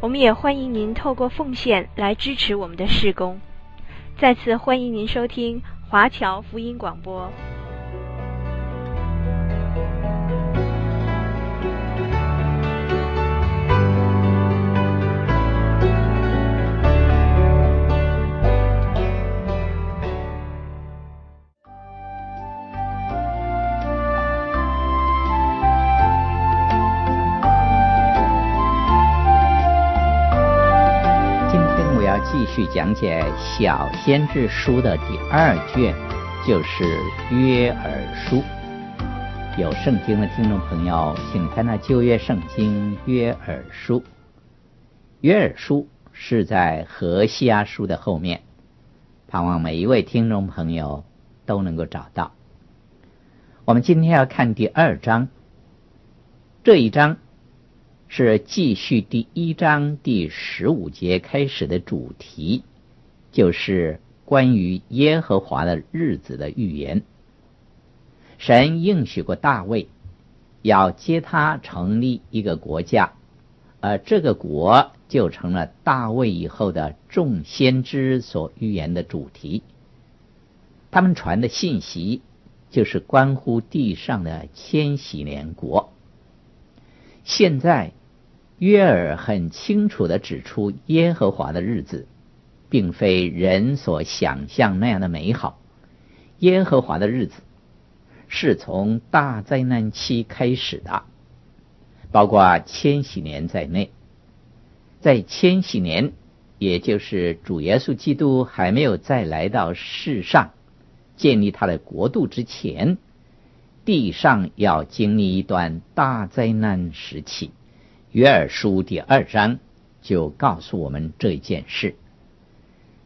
我们也欢迎您透过奉献来支持我们的事工。再次欢迎您收听华侨福音广播。讲解《小先知书》的第二卷，就是约珥书。有圣经的听众朋友，请看那旧约圣经约珥书。约珥书是在何西阿书的后面，盼望每一位听众朋友都能够找到。我们今天要看第二章，这一章。是继续第一章第十五节开始的主题，就是关于耶和华的日子的预言。神应许过大卫，要接他成立一个国家，而这个国就成了大卫以后的众先知所预言的主题。他们传的信息，就是关乎地上的千禧年国。现在。约尔很清楚地指出，耶和华的日子，并非人所想象那样的美好。耶和华的日子是从大灾难期开始的，包括千禧年在内。在千禧年，也就是主耶稣基督还没有再来到世上建立他的国度之前，地上要经历一段大灾难时期。约珥书第二章就告诉我们这一件事。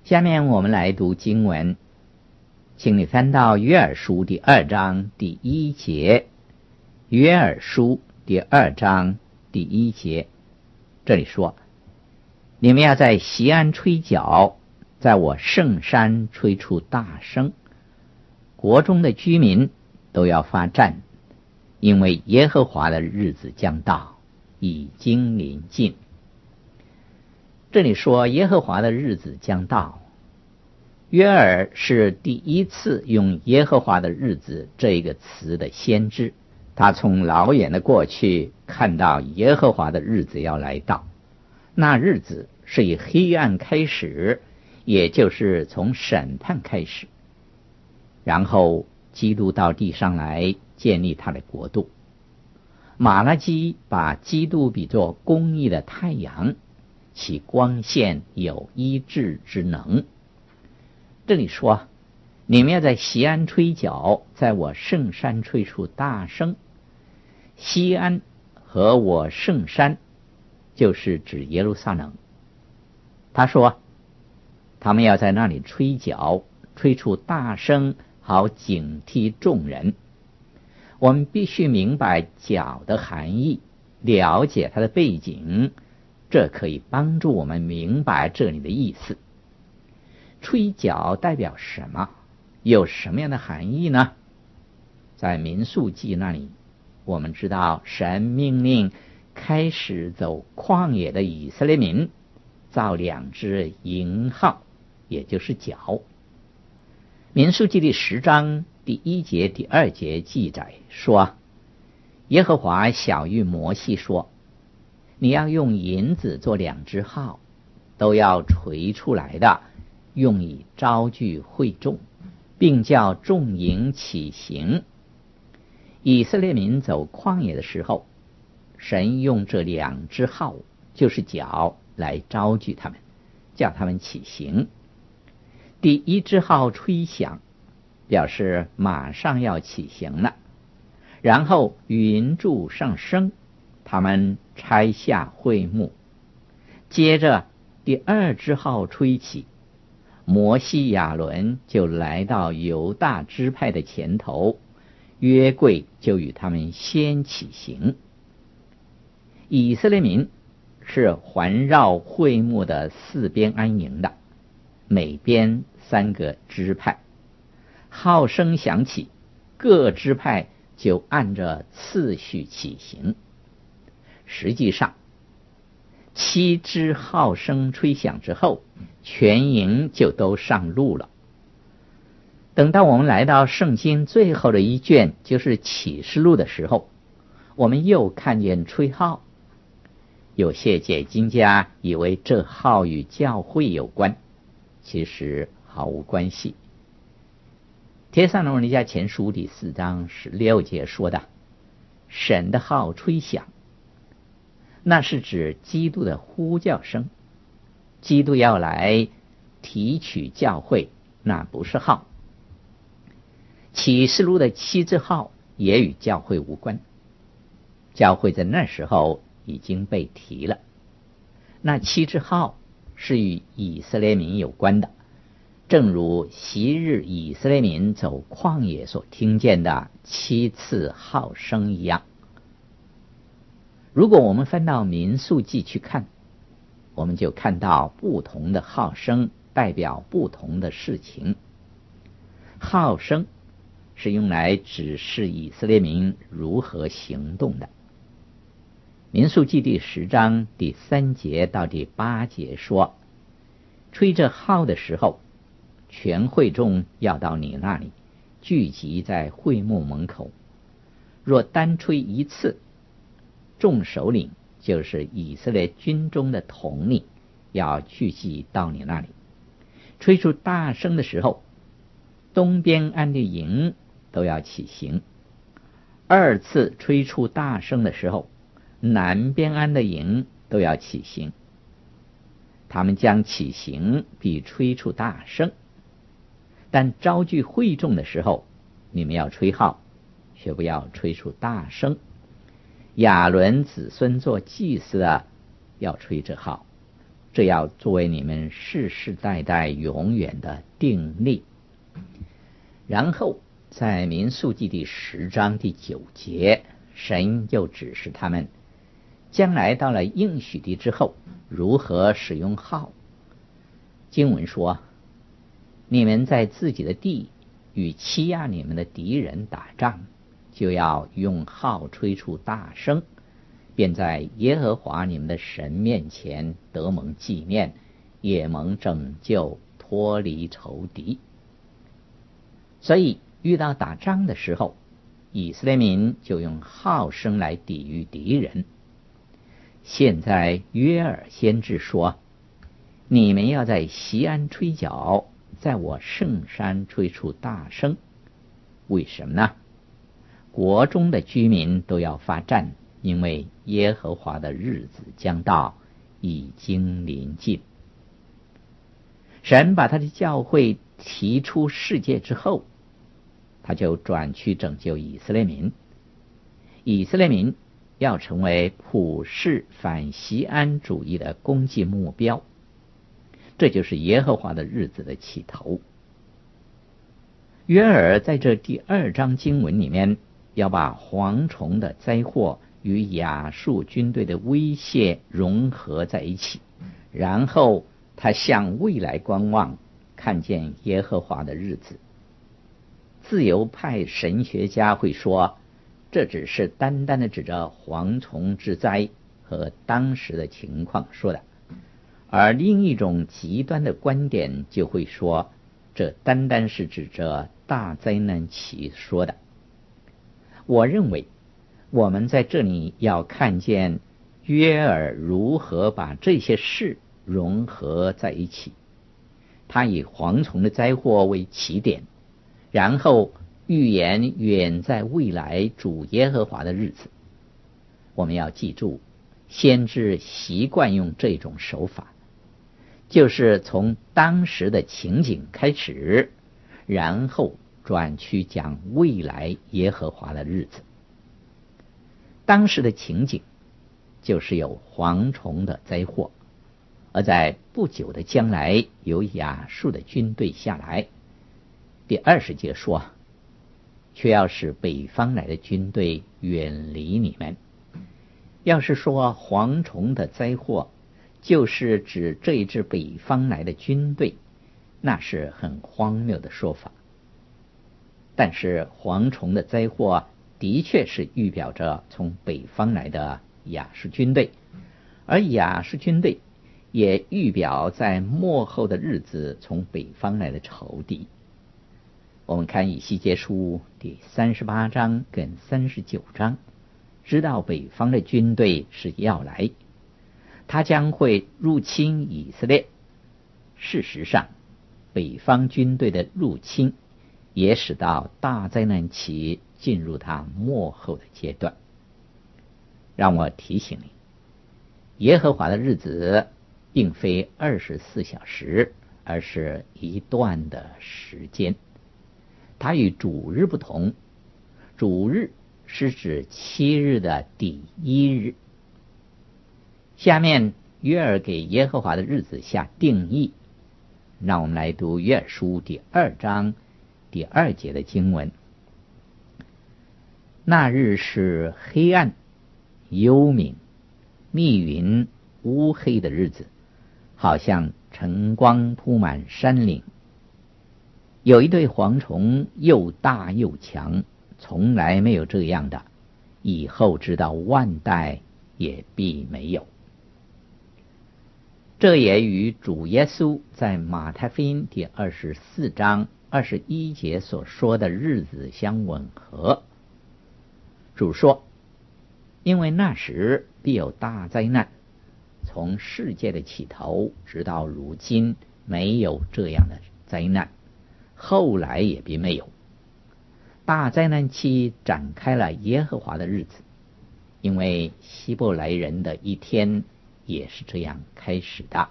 下面我们来读经文，请你翻到约珥书第二章第一节。约珥书第二章第一节，这里说：“你们要在西安吹角，在我圣山吹出大声，国中的居民都要发战，因为耶和华的日子将到。”已经临近。这里说耶和华的日子将到，约珥是第一次用耶和华的日子这一个词的先知。他从老远的过去看到耶和华的日子要来到，那日子是以黑暗开始，也就是从审判开始，然后基督到地上来建立他的国度。马拉基把基督比作公义的太阳，其光线有医治之能。这里说，你们要在西安吹角，在我圣山吹出大声。西安和我圣山，就是指耶路撒冷。他说，他们要在那里吹角，吹出大声，好警惕众人。我们必须明白角的含义，了解它的背景，这可以帮助我们明白这里的意思。吹角代表什么？有什么样的含义呢？在民数记那里，我们知道神命令开始走旷野的以色列民造两只银号，也就是角。民数记第十章。第一节、第二节记载说，耶和华晓諭摩西说：“你要用银子做两只号，都要锤出来的，用以招聚会众，并叫众营起行。”以色列民走旷野的时候，神用这两只号，就是角，来招聚他们，叫他们起行。第一只号吹响。表示马上要起行了，然后云柱上升，他们拆下会幕，接着第二支号吹起，摩西亚伦就来到犹大支派的前头，约柜就与他们先起行。以色列民是环绕会幕的四边安营的，每边三个支派。号声响起，各支派就按着次序起行。实际上，七支号声吹响之后，全营就都上路了。等到我们来到圣经最后的一卷，就是启示录的时候，我们又看见吹号。有些解经家以为这号与教会有关，其实毫无关系。帖撒罗尼迦前书第四章十六节说的：“神的号吹响，那是指基督的呼叫声。基督要来提取教会，那不是号。启示录的七字号也与教会无关，教会在那时候已经被提了。那七字号是与以色列民有关的。”正如昔日以色列民走旷野所听见的七次号声一样，如果我们翻到民数记去看，我们就看到不同的号声代表不同的事情。号声是用来指示以色列民如何行动的。民数记第十章第三节到第八节说，吹着号的时候。全会众要到你那里聚集在会幕门口。若单吹一次，众首领就是以色列军中的统领要聚集到你那里。吹出大声的时候，东边安的营都要起行；二次吹出大声的时候，南边安的营都要起行。他们将起行，比吹出大声。但招聚会众的时候，你们要吹号，却不要吹出大声。亚伦子孙做祭司的要吹这号，这要作为你们世世代代永远的定例。然后在民数记第十章第九节，神又指示他们，将来到了应许地之后，如何使用号。经文说。你们在自己的地与欺压你们的敌人打仗，就要用号吹出大声，便在耶和华你们的神面前得蒙纪念，也蒙拯救，脱离仇敌。所以遇到打仗的时候，以色列民就用号声来抵御敌人。现在约尔先知说：“你们要在西安吹角。”在我圣山吹出大声，为什么呢？国中的居民都要发战，因为耶和华的日子将到，已经临近。神把他的教会提出世界之后，他就转去拯救以色列民。以色列民要成为普世反锡安主义的攻击目标。这就是耶和华的日子的起头。约尔在这第二章经文里面，要把蝗虫的灾祸与亚述军队的威胁融合在一起，然后他向未来观望，看见耶和华的日子。自由派神学家会说，这只是单单的指着蝗虫之灾和当时的情况说的。而另一种极端的观点就会说，这单单是指着大灾难起说的。我认为，我们在这里要看见约尔如何把这些事融合在一起。他以蝗虫的灾祸为起点，然后预言远在未来主耶和华的日子。我们要记住，先知习惯用这种手法。就是从当时的情景开始，然后转去讲未来耶和华的日子。当时的情景就是有蝗虫的灾祸，而在不久的将来，有亚述的军队下来。第二十节说，却要使北方来的军队远离你们。要是说蝗虫的灾祸，就是指这一支北方来的军队，那是很荒谬的说法。但是蝗虫的灾祸的确是预表着从北方来的亚述军队，而亚述军队也预表在末后的日子从北方来的仇敌。我们看以西结书第三十八章跟三十九章，知道北方的军队是要来，他将会入侵以色列。事实上，北方军队的入侵。也使到大灾难期进入他末后的阶段。让我提醒你，耶和华的日子并非二十四小时，而是一段的时间。它与主日不同，主日是指七日的第一日。下面约尔给耶和华的日子下定义，让我们来读约珥书第二章。第二节的经文，那日是黑暗、幽冥、密云、乌黑的日子，好像晨光铺满山岭。有一对蝗虫，又大又强，从来没有这样的，以后直到万代也必没有。这也与主耶稣在马太福音第二十四章。二十一节所说的日子相吻合。主说：“因为那时必有大灾难，从世界的起头直到如今，没有这样的灾难，后来也必没有。大灾难期展开了耶和华的日子，因为希伯来人的一天也是这样开始的。”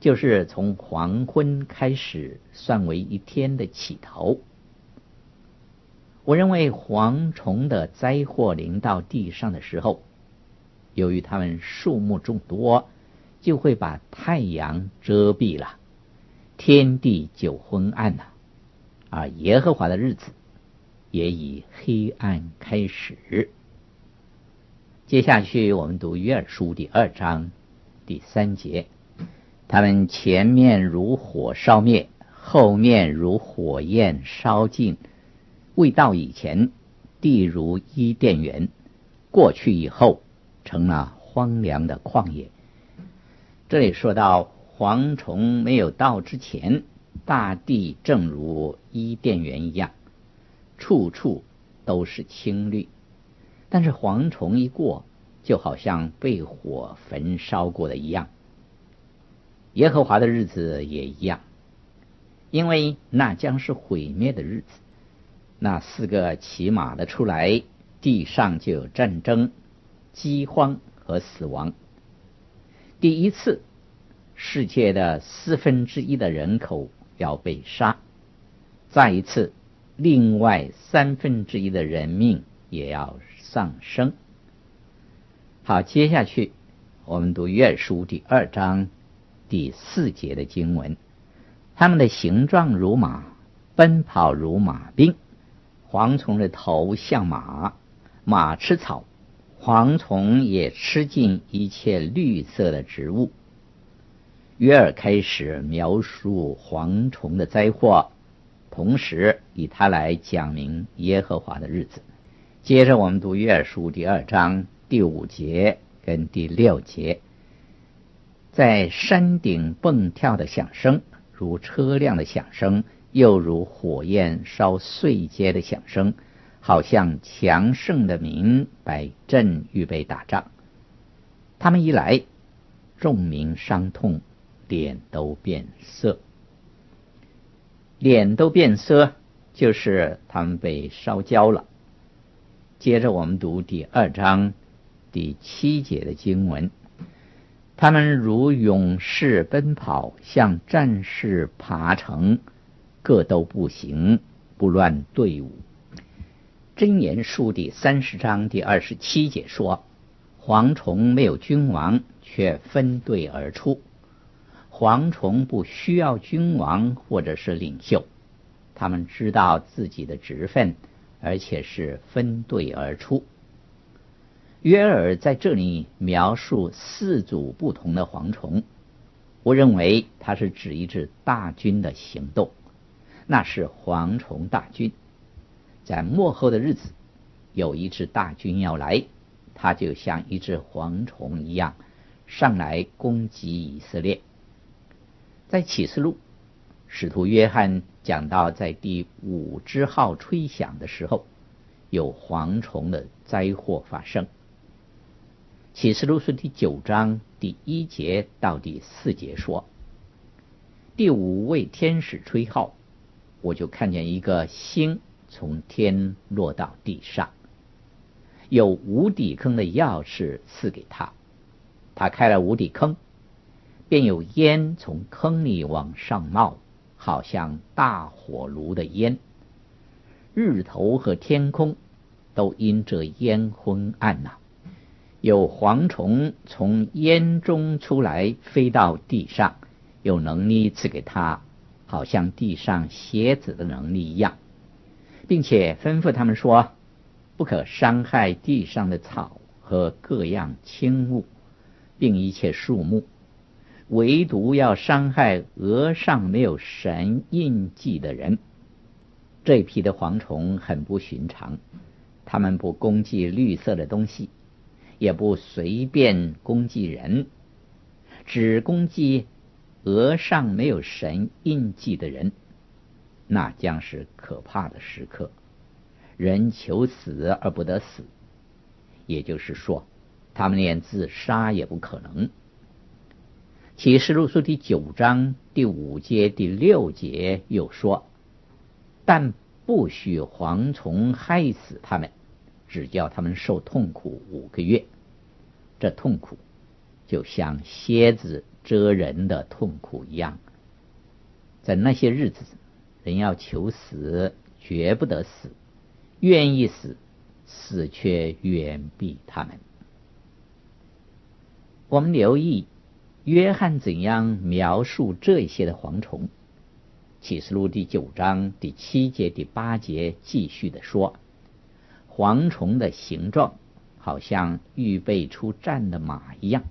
就是从黄昏开始算为一天的起头。我认为蝗虫的灾祸临到地上的时候，由于它们数目众多，就会把太阳遮蔽了，天地就昏暗了，而耶和华的日子也以黑暗开始。接下去我们读约珥书第二章第三节。他们前面如火烧灭，后面如火焰烧尽。未到以前，地如伊甸园；过去以后，成了荒凉的旷野。这里说到蝗虫没有到之前，大地正如伊甸园一样，处处都是青绿；但是蝗虫一过，就好像被火焚烧过的一样。耶和华的日子也一样，因为那将是毁灭的日子。那四个骑马的出来，地上就有战争、饥荒和死亡。第一次，世界的四分之一的人口要被杀；再一次，另外三分之一的人命也要丧生。好，接下去我们读约书第二章。第四节的经文，他们的形状如马，奔跑如马兵。蝗虫的头像马，马吃草，蝗虫也吃尽一切绿色的植物。约尔开始描述蝗虫的灾祸，同时以他来讲明耶和华的日子。接着我们读约书第二章第五节跟第六节。在山顶蹦跳的响声，如车辆的响声，又如火焰烧碎秸的响声，好像强盛的民摆阵预备打仗。他们一来，众民伤痛，脸都变色。脸都变色，就是他们被烧焦了。接着我们读第二章第七节的经文。他们如勇士奔跑，像战士爬城，各都步行，不乱队伍。箴言书第三十章第二十七节说：“蝗虫没有君王，却分队而出；蝗虫不需要君王或者是领袖，他们知道自己的职分，而且是分队而出。约尔在这里描述四组不同的蝗虫，我认为它是指一支大军的行动，那是蝗虫大军。在末后的日子，有一支大军要来，它就像一只蝗虫一样，上来攻击以色列。在启示录，使徒约翰讲到，在第五支号吹响的时候，有蝗虫的灾祸发生。启示录是第九章第一节到第四节说，第五位天使吹号，我就看见一个星从天落到地上，有无底坑的钥匙赐给他，他开了无底坑。便有烟从坑里往上冒，好像大火炉的烟。日头和天空都因这烟昏暗呐。有蝗虫从烟中出来，飞到地上，有能力赐给他，好像地上蝎子的能力一样，并且吩咐他们说：不可伤害地上的草和各样轻物，并一切树木。唯独要伤害额上没有神印记的人。这批的蝗虫很不寻常，他们不攻击绿色的东西，也不随便攻击人，只攻击额上没有神印记的人。那将是可怕的时刻。人求死而不得死，也就是说，他们连自杀也不可能。启示录书第九章第五节、第六节又说：“但不许蝗虫害死他们，只叫他们受痛苦五个月。这痛苦就像蝎子蛰人的痛苦一样。在那些日子，人要求死，绝不得死；愿意死，死却远避他们。”我们留意。约翰怎样描述这些的蝗虫？启示录第九章第七节、第八节继续的说：蝗虫的形状好像预备出战的马一样，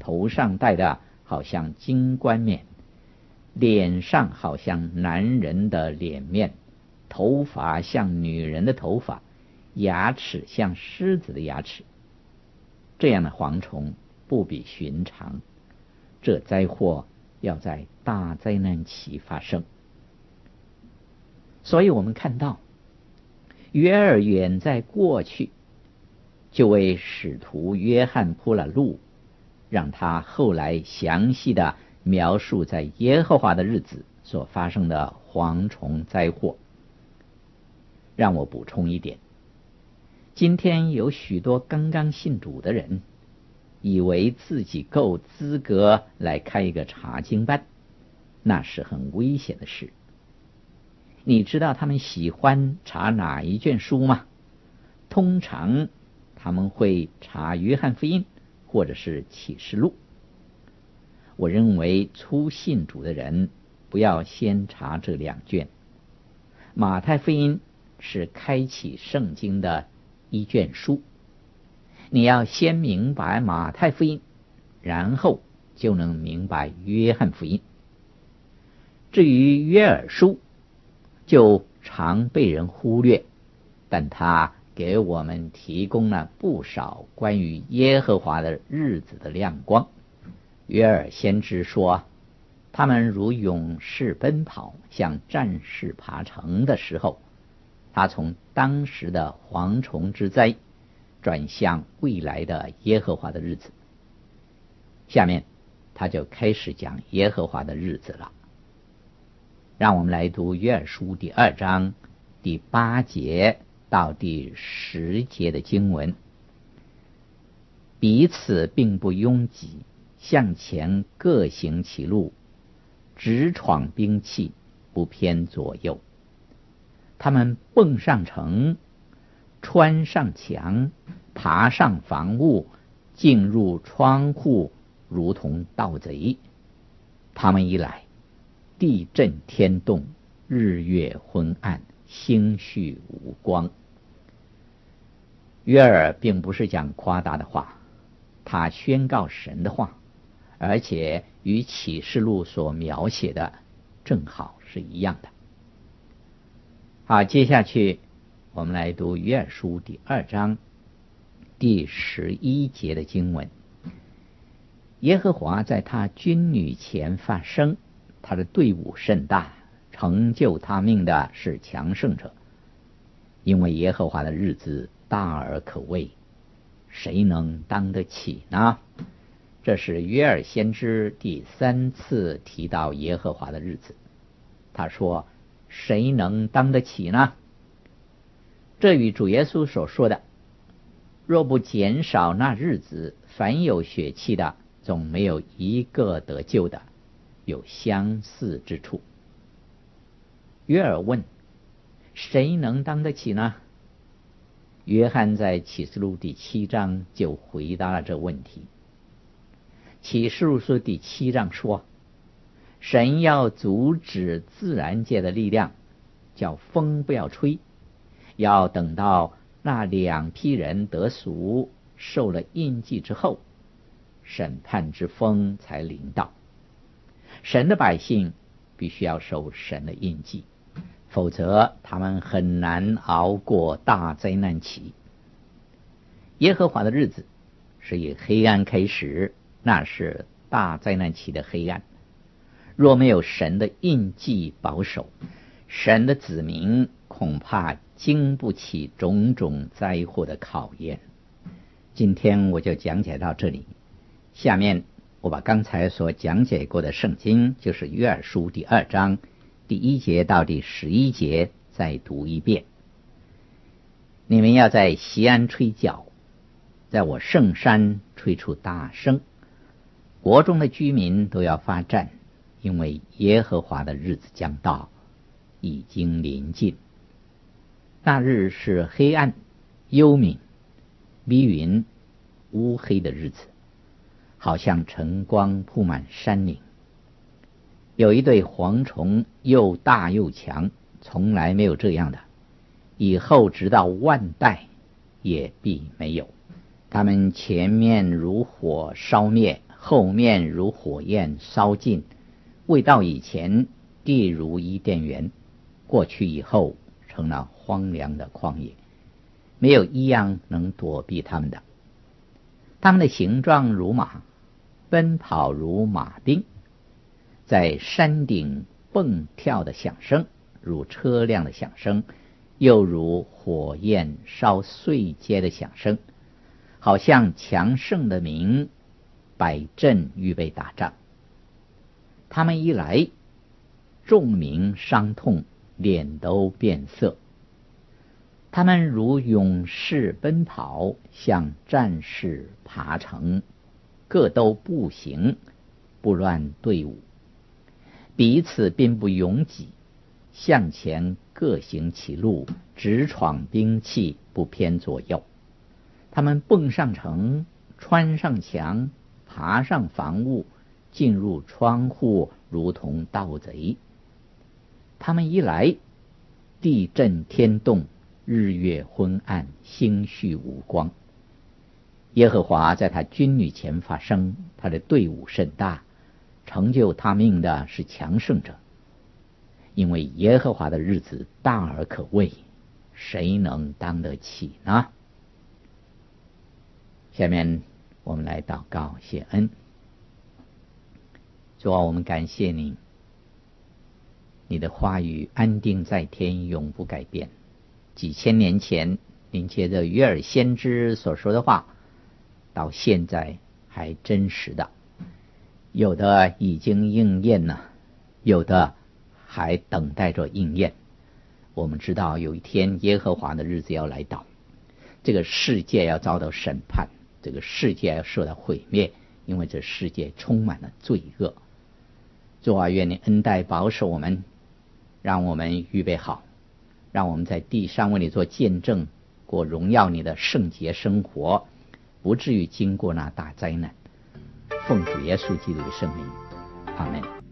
头上戴的好像金冠冕，脸上好像男人的脸面，头发像女人的头发，牙齿像狮子的牙齿。这样的蝗虫不比寻常。这灾祸要在大灾难期发生，所以我们看到约尔远在过去就为使徒约翰铺了路，让他后来详细的描述在耶和华的日子所发生的蝗虫灾祸。让我补充一点，今天有许多刚刚信主的人。以为自己够资格来开一个查经班，那是很危险的事。你知道他们喜欢查哪一卷书吗？通常他们会查约翰福音或者是启示录。我认为初信主的人不要先查这两卷。马太福音是开启圣经的一卷书。你要先明白马太福音，然后就能明白约翰福音。至于约珥书，就常被人忽略，但他给我们提供了不少关于耶和华的日子的亮光。约珥先知说，他们如勇士奔跑，像战士爬城的时候，他从当时的蝗虫之灾。转向未来的耶和华的日子。下面他就开始讲耶和华的日子了。让我们来读约珥书第二章第八节到第十节的经文。彼此并不拥挤，向前各行其路，直闯兵器，不偏左右。他们蹦上城。穿上墙，爬上房屋，进入窗户，如同盗贼。他们一来，地震天动，日月昏暗，星宿无光。约尔并不是讲夸大的话，他宣告神的话，而且与启示录所描写的正好是一样的。好，接下去我们来读约尔书第二章第十一节的经文。耶和华在他军旅前发声，他的队伍甚大，成就他命的是强盛者，因为耶和华的日子。大而可畏，谁能当得起呢？这是约尔先知第三次提到耶和华的日子。他说：“谁能当得起呢？”这与主耶稣所说的“若不减少那日子，凡有血气的，总没有一个得救的”有相似之处。约尔问：“谁能当得起呢？”约翰在启示录第七章就回答了这问题。启示录书第七章说：“神要阻止自然界的力量，叫风不要吹，要等到那两批人得赎，受了印记之后，审判之风才临到。神的百姓必须要受神的印记。”否则，他们很难熬过大灾难期。耶和华的日子是以黑暗开始，那是大灾难期的黑暗。若没有神的印记保守，神的子民恐怕经不起种种灾祸的考验。今天我就讲解到这里。下面我把刚才所讲解过的圣经，就是约珥书第二章。第一节到第十一节再读一遍。你们要在西安吹角，在我圣山吹出大声，国中的居民都要发战，因为耶和华的日子将到，已经临近。那日是黑暗、幽冥、密云、乌黑的日子，好像晨光铺满山岭。有一对蝗虫，又大又强，从来没有这样的，以后直到万代也必没有。他们前面如火烧灭，后面如火焰烧尽。未到以前，地如伊甸园；过去以后，成了荒凉的旷野，没有一样能躲避他们的。他们的形状如马，奔跑如马兵。在山顶蹦跳的响声，如车辆的响声，又如火焰烧碎秸的响声，好像强盛的民摆阵预备打仗。他们一来，众民伤痛，脸都变色。他们如勇士奔跑，像战士爬城，各都步行，不乱队伍。彼此并不拥挤，向前各行其路，直闯兵器，不偏左右。他们蹦上城，穿上墙，爬上房屋，进入窗户，如同盗贼。他们一来，地震天动，日月昏暗，星宿无光。耶和华在他军旅前发声，他的队伍甚大。成就他命的是强盛者，因为耶和华的日子大而可畏，谁能当得起呢？下面我们来祷告谢恩。主啊，我们感谢您，你的话语安定在天，永不改变。几千年前您借着约珥先知所说的话，到现在还真实的。有的已经应验了，有的还等待着应验。我们知道有一天耶和华的日子要来到，这个世界要遭到审判，这个世界要受到毁灭，因为这世界充满了罪恶。主啊，愿你恩待保守我们，让我们预备好，让我们在地上为你做见证，过荣耀你的圣洁生活，不至于经过那大灾难。奉主耶稣基督的圣名，阿门。